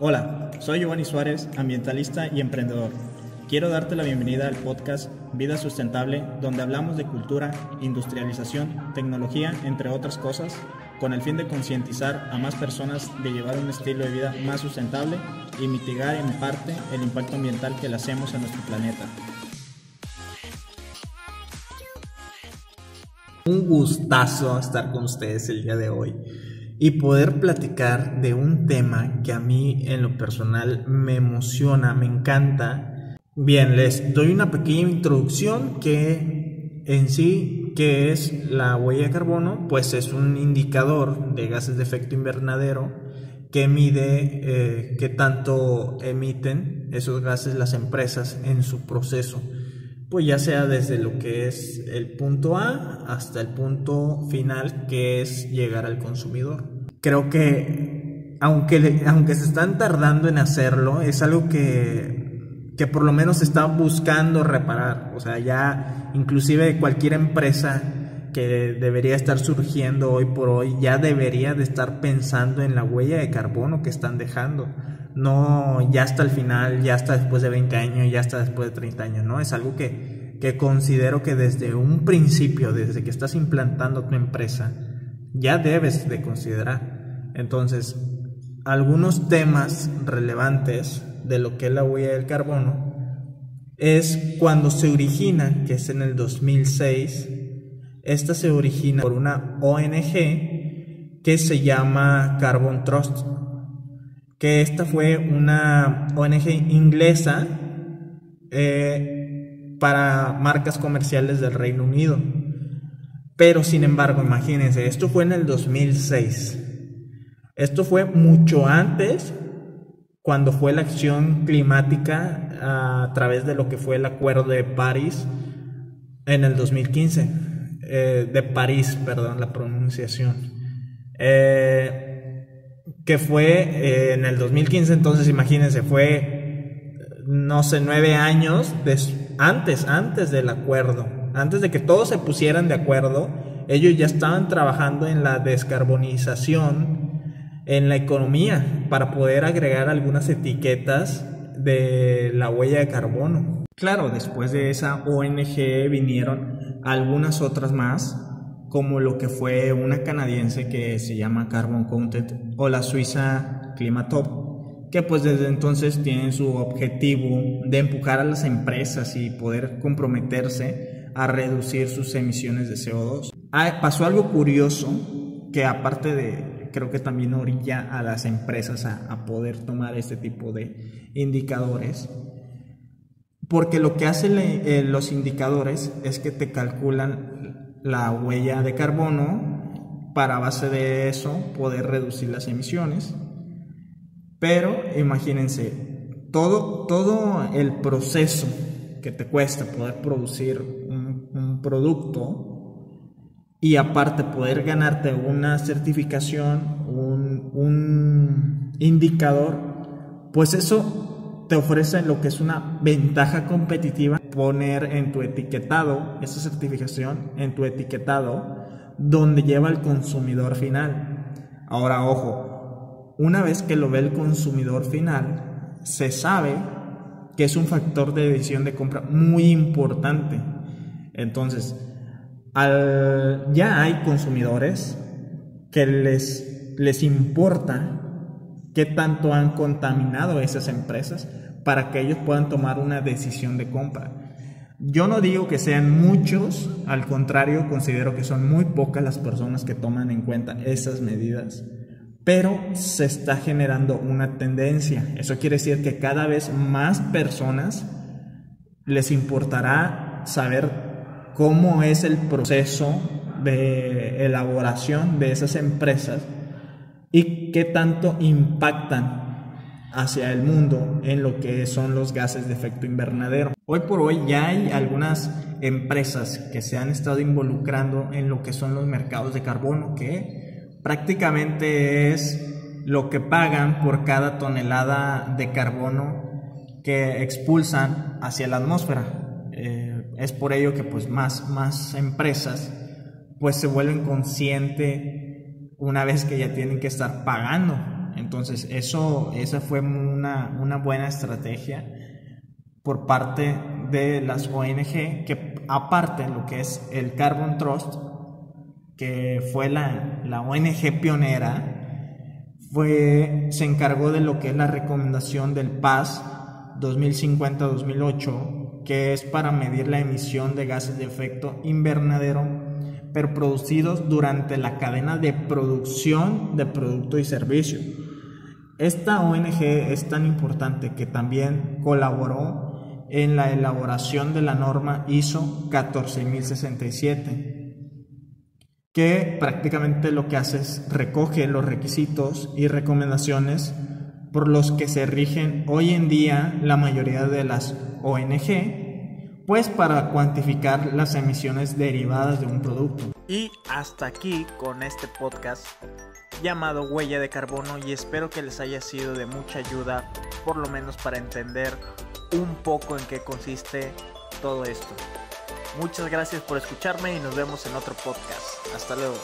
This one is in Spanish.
Hola, soy Giovanni Suárez, ambientalista y emprendedor. Quiero darte la bienvenida al podcast Vida Sustentable, donde hablamos de cultura, industrialización, tecnología, entre otras cosas, con el fin de concientizar a más personas de llevar un estilo de vida más sustentable y mitigar en parte el impacto ambiental que le hacemos a nuestro planeta. Un gustazo estar con ustedes el día de hoy y poder platicar de un tema que a mí en lo personal me emociona, me encanta. Bien, les doy una pequeña introducción que en sí, que es la huella de carbono, pues es un indicador de gases de efecto invernadero que mide eh, qué tanto emiten esos gases las empresas en su proceso pues ya sea desde lo que es el punto A hasta el punto final que es llegar al consumidor. Creo que aunque, aunque se están tardando en hacerlo, es algo que, que por lo menos se está buscando reparar. O sea, ya inclusive cualquier empresa que debería estar surgiendo hoy por hoy ya debería de estar pensando en la huella de carbono que están dejando no ya hasta el final, ya hasta después de 20 años, ya hasta después de 30 años, ¿no? Es algo que, que considero que desde un principio, desde que estás implantando tu empresa, ya debes de considerar. Entonces, algunos temas relevantes de lo que es la huella del carbono es cuando se origina, que es en el 2006, esta se origina por una ONG que se llama Carbon Trust que esta fue una ONG inglesa eh, para marcas comerciales del Reino Unido. Pero sin embargo, imagínense, esto fue en el 2006. Esto fue mucho antes cuando fue la acción climática a través de lo que fue el Acuerdo de París en el 2015. Eh, de París, perdón, la pronunciación. Eh, que fue eh, en el 2015, entonces imagínense, fue, no sé, nueve años antes, antes del acuerdo, antes de que todos se pusieran de acuerdo, ellos ya estaban trabajando en la descarbonización en la economía para poder agregar algunas etiquetas de la huella de carbono. Claro, después de esa ONG vinieron algunas otras más como lo que fue una canadiense que se llama Carbon Counted o la suiza Climatop, que pues desde entonces tienen su objetivo de empujar a las empresas y poder comprometerse a reducir sus emisiones de CO2. Ah, pasó algo curioso que aparte de, creo que también orilla a las empresas a, poder tomar este tipo de indicadores, porque lo que hacen eh, los indicadores es que te calculan la huella de carbono para base de eso poder reducir las emisiones. Pero imagínense, todo, todo el proceso que te cuesta poder producir un, producto y aparte poder ganarte una certificación, un, un indicador, pues eso te ofrece lo que es una ventaja competitiva poner en tu etiquetado, esa certificación, en tu etiquetado, donde lleva el consumidor final. Ahora, ojo, una vez que lo ve el consumidor final, se sabe que es un factor de decisión de compra muy importante. Entonces, al, ya hay consumidores que les, les importa qué tanto han contaminado esas empresas para que ellos puedan tomar una decisión de compra. Yo no digo que sean muchos, al contrario, considero que son muy pocas las personas que toman en cuenta esas medidas, pero se está generando una tendencia. Eso quiere decir que cada vez más personas les importará saber cómo es el proceso de elaboración de esas empresas qué tanto impactan hacia el mundo en lo que son los gases de efecto invernadero. Hoy por hoy ya hay algunas empresas que se han estado involucrando en lo que son los mercados de carbono, que prácticamente es lo que pagan por cada tonelada de carbono que expulsan hacia la atmósfera. Eh, es por ello que pues más, más empresas pues se vuelven conscientes una vez que ya tienen que estar pagando. Entonces, eso, esa fue una, una buena estrategia por parte de las ONG, que aparte lo que es el Carbon Trust, que fue la, la ONG pionera, fue, se encargó de lo que es la recomendación del PAS 2050-2008, que es para medir la emisión de gases de efecto invernadero pero producidos durante la cadena de producción de producto y servicio. Esta ONG es tan importante que también colaboró en la elaboración de la norma ISO 14067 que prácticamente lo que hace es recoge los requisitos y recomendaciones por los que se rigen hoy en día la mayoría de las ONG pues para cuantificar las emisiones derivadas de un producto. Y hasta aquí con este podcast llamado Huella de Carbono y espero que les haya sido de mucha ayuda, por lo menos para entender un poco en qué consiste todo esto. Muchas gracias por escucharme y nos vemos en otro podcast. Hasta luego.